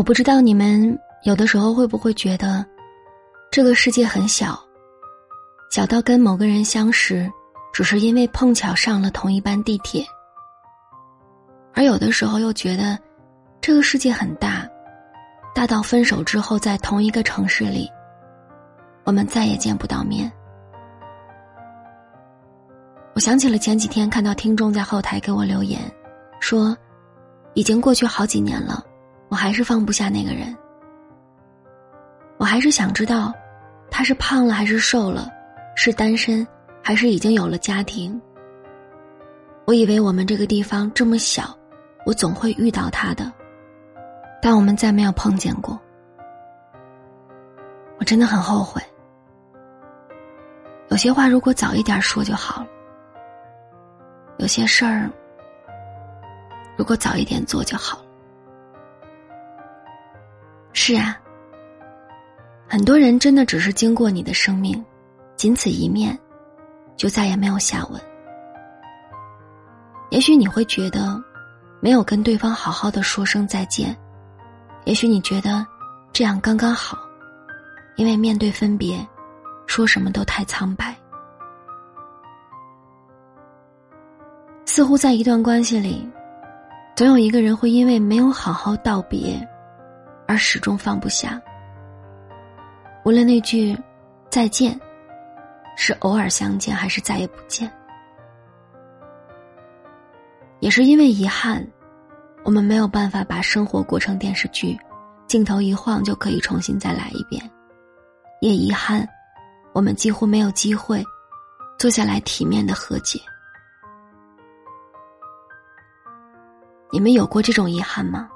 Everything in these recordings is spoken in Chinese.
我不知道你们有的时候会不会觉得，这个世界很小，小到跟某个人相识，只是因为碰巧上了同一班地铁；而有的时候又觉得，这个世界很大，大到分手之后在同一个城市里，我们再也见不到面。我想起了前几天看到听众在后台给我留言，说，已经过去好几年了。我还是放不下那个人，我还是想知道，他是胖了还是瘦了，是单身还是已经有了家庭。我以为我们这个地方这么小，我总会遇到他的，但我们再没有碰见过。我真的很后悔，有些话如果早一点说就好了，有些事儿如果早一点做就好了。是啊，很多人真的只是经过你的生命，仅此一面，就再也没有下文。也许你会觉得，没有跟对方好好的说声再见，也许你觉得这样刚刚好，因为面对分别，说什么都太苍白。似乎在一段关系里，总有一个人会因为没有好好道别。而始终放不下。无论那句“再见”是偶尔相见，还是再也不见，也是因为遗憾，我们没有办法把生活过成电视剧，镜头一晃就可以重新再来一遍。也遗憾，我们几乎没有机会坐下来体面的和解。你们有过这种遗憾吗？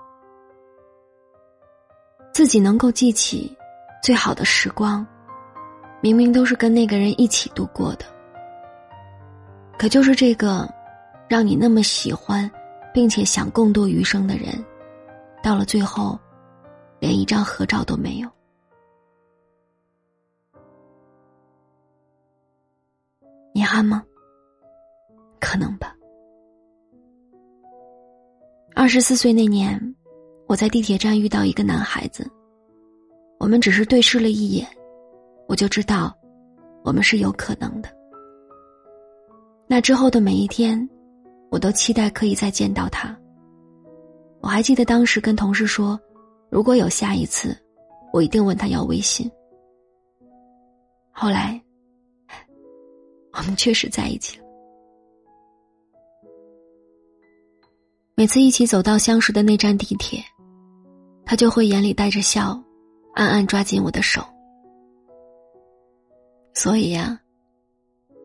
自己能够记起最好的时光，明明都是跟那个人一起度过的，可就是这个让你那么喜欢，并且想共度余生的人，到了最后，连一张合照都没有。遗憾吗？可能吧。二十四岁那年。我在地铁站遇到一个男孩子，我们只是对视了一眼，我就知道，我们是有可能的。那之后的每一天，我都期待可以再见到他。我还记得当时跟同事说，如果有下一次，我一定问他要微信。后来，我们确实在一起了。每次一起走到相识的那站地铁。他就会眼里带着笑，暗暗抓紧我的手。所以呀，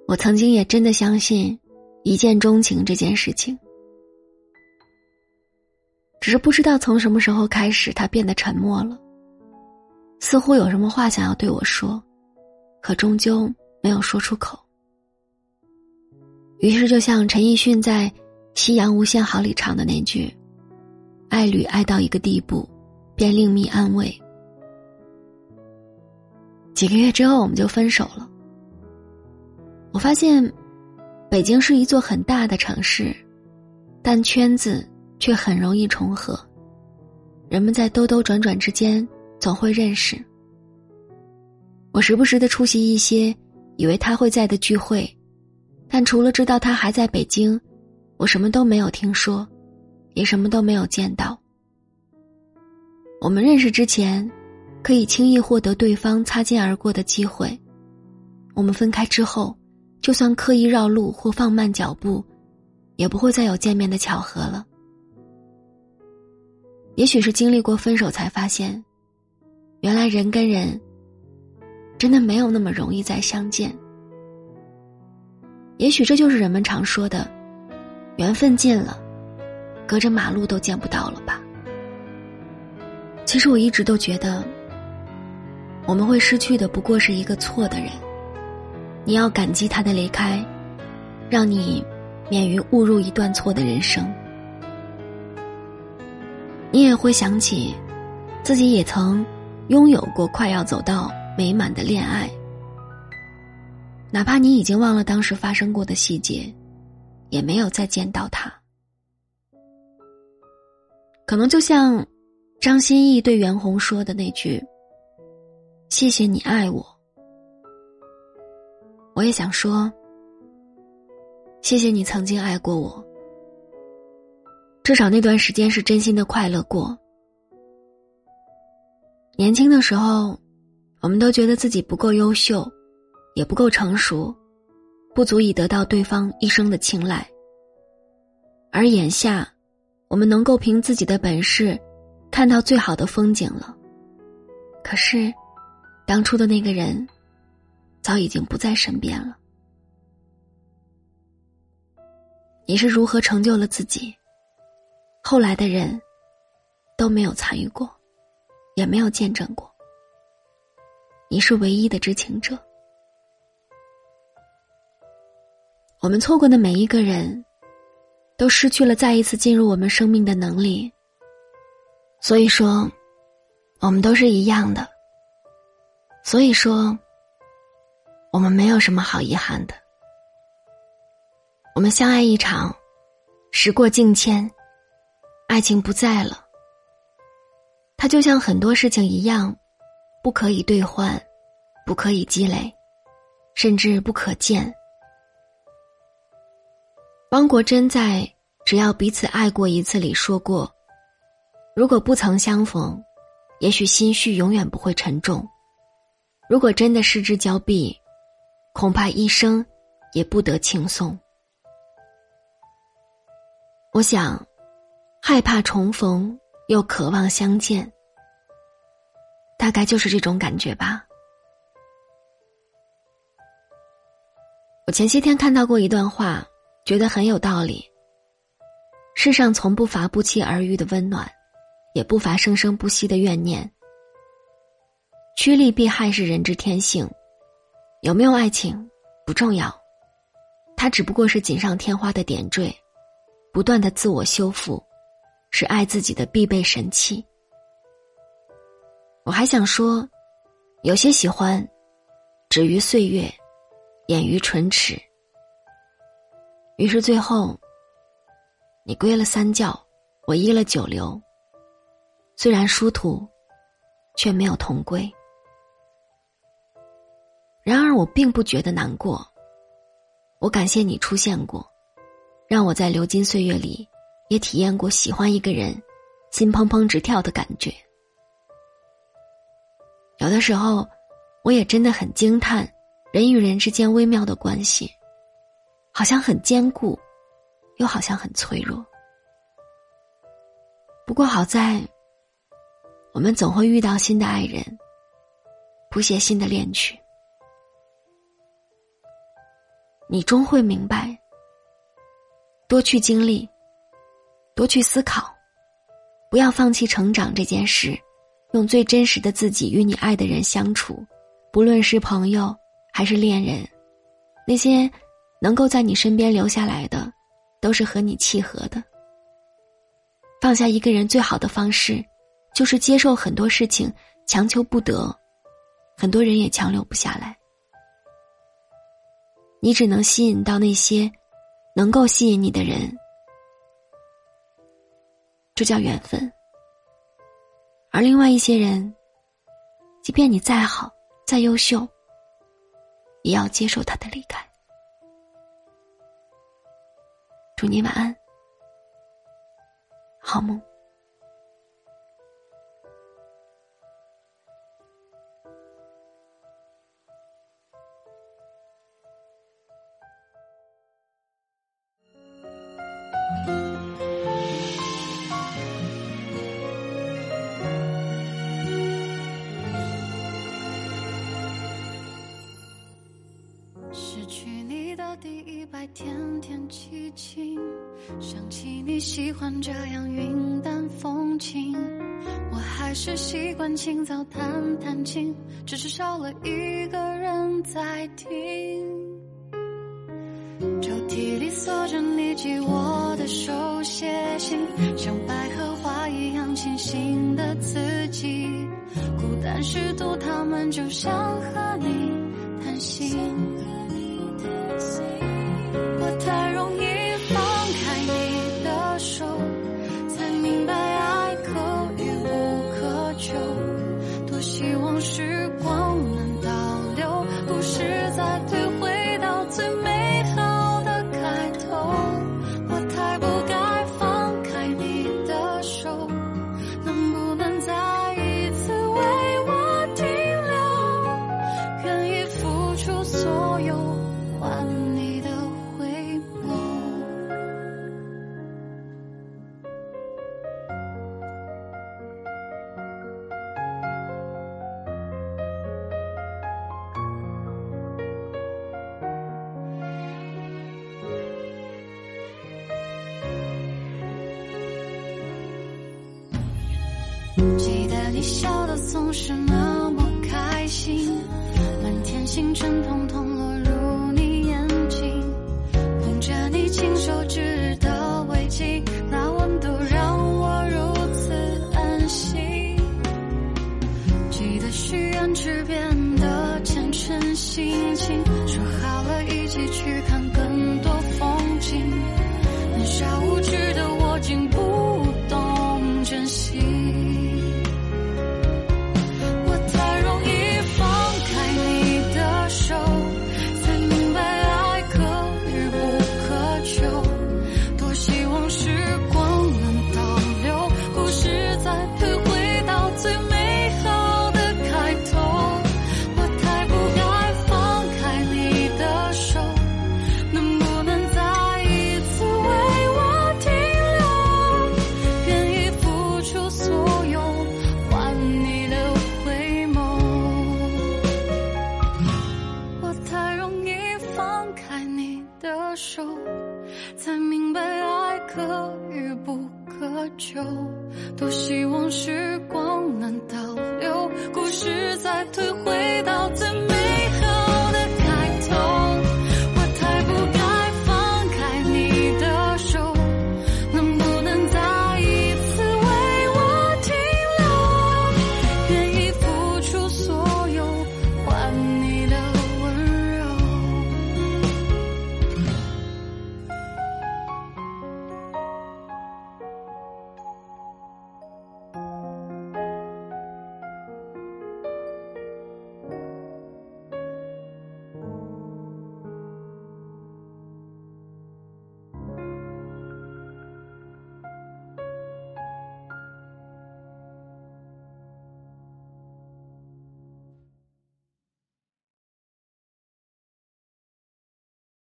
我曾经也真的相信一见钟情这件事情。只是不知道从什么时候开始，他变得沉默了，似乎有什么话想要对我说，可终究没有说出口。于是，就像陈奕迅在《夕阳无限好》里唱的那句：“爱侣爱到一个地步。”便另觅安慰。几个月之后，我们就分手了。我发现，北京是一座很大的城市，但圈子却很容易重合。人们在兜兜转转之间总会认识。我时不时的出席一些以为他会在的聚会，但除了知道他还在北京，我什么都没有听说，也什么都没有见到。我们认识之前，可以轻易获得对方擦肩而过的机会；我们分开之后，就算刻意绕路或放慢脚步，也不会再有见面的巧合了。也许是经历过分手，才发现，原来人跟人真的没有那么容易再相见。也许这就是人们常说的，缘分尽了，隔着马路都见不到了吧。其实我一直都觉得，我们会失去的不过是一个错的人。你要感激他的离开，让你免于误入一段错的人生。你也会想起，自己也曾拥有过快要走到美满的恋爱，哪怕你已经忘了当时发生过的细节，也没有再见到他。可能就像。张歆艺对袁弘说的那句：“谢谢你爱我。”我也想说：“谢谢你曾经爱过我。”至少那段时间是真心的快乐过。年轻的时候，我们都觉得自己不够优秀，也不够成熟，不足以得到对方一生的青睐。而眼下，我们能够凭自己的本事，看到最好的风景了。可是，当初的那个人，早已经不在身边了。你是如何成就了自己？后来的人，都没有参与过，也没有见证过。你是唯一的知情者。我们错过的每一个人，都失去了再一次进入我们生命的能力。所以说，我们都是一样的。所以说，我们没有什么好遗憾的。我们相爱一场，时过境迁。爱情不在了，它就像很多事情一样，不可以兑换，不可以积累，甚至不可见。汪国真在《只要彼此爱过一次》里说过：“如果不曾相逢，也许心绪永远不会沉重；如果真的失之交臂，恐怕一生也不得轻松。”我想。害怕重逢，又渴望相见，大概就是这种感觉吧。我前些天看到过一段话，觉得很有道理。世上从不乏不期而遇的温暖，也不乏生生不息的怨念。趋利避害是人之天性，有没有爱情不重要，它只不过是锦上添花的点缀，不断的自我修复。是爱自己的必备神器。我还想说，有些喜欢，止于岁月，掩于唇齿。于是最后，你归了三教，我依了九流。虽然殊途，却没有同归。然而我并不觉得难过，我感谢你出现过，让我在流金岁月里。也体验过喜欢一个人，心砰砰直跳的感觉。有的时候，我也真的很惊叹，人与人之间微妙的关系，好像很坚固，又好像很脆弱。不过好在，我们总会遇到新的爱人，谱写新的恋曲。你终会明白，多去经历。多去思考，不要放弃成长这件事，用最真实的自己与你爱的人相处，不论是朋友还是恋人，那些能够在你身边留下来的，都是和你契合的。放下一个人最好的方式，就是接受很多事情强求不得，很多人也强留不下来。你只能吸引到那些能够吸引你的人。这叫缘分，而另外一些人，即便你再好、再优秀，也要接受他的离开。祝你晚安，好梦。天天凄清，想起你喜欢这样云淡风轻，我还是习惯清早弹弹琴，只是少了一个人在听。抽屉里锁着你寄我的手写信，像百合花一样清新的字迹，孤单时读它们，就像和你谈心。光记得你笑得总是那么开心，满天星辰通通落入你眼睛，捧着你亲手织的围巾，那温度让我如此安心。记得许愿池边的虔诚心情。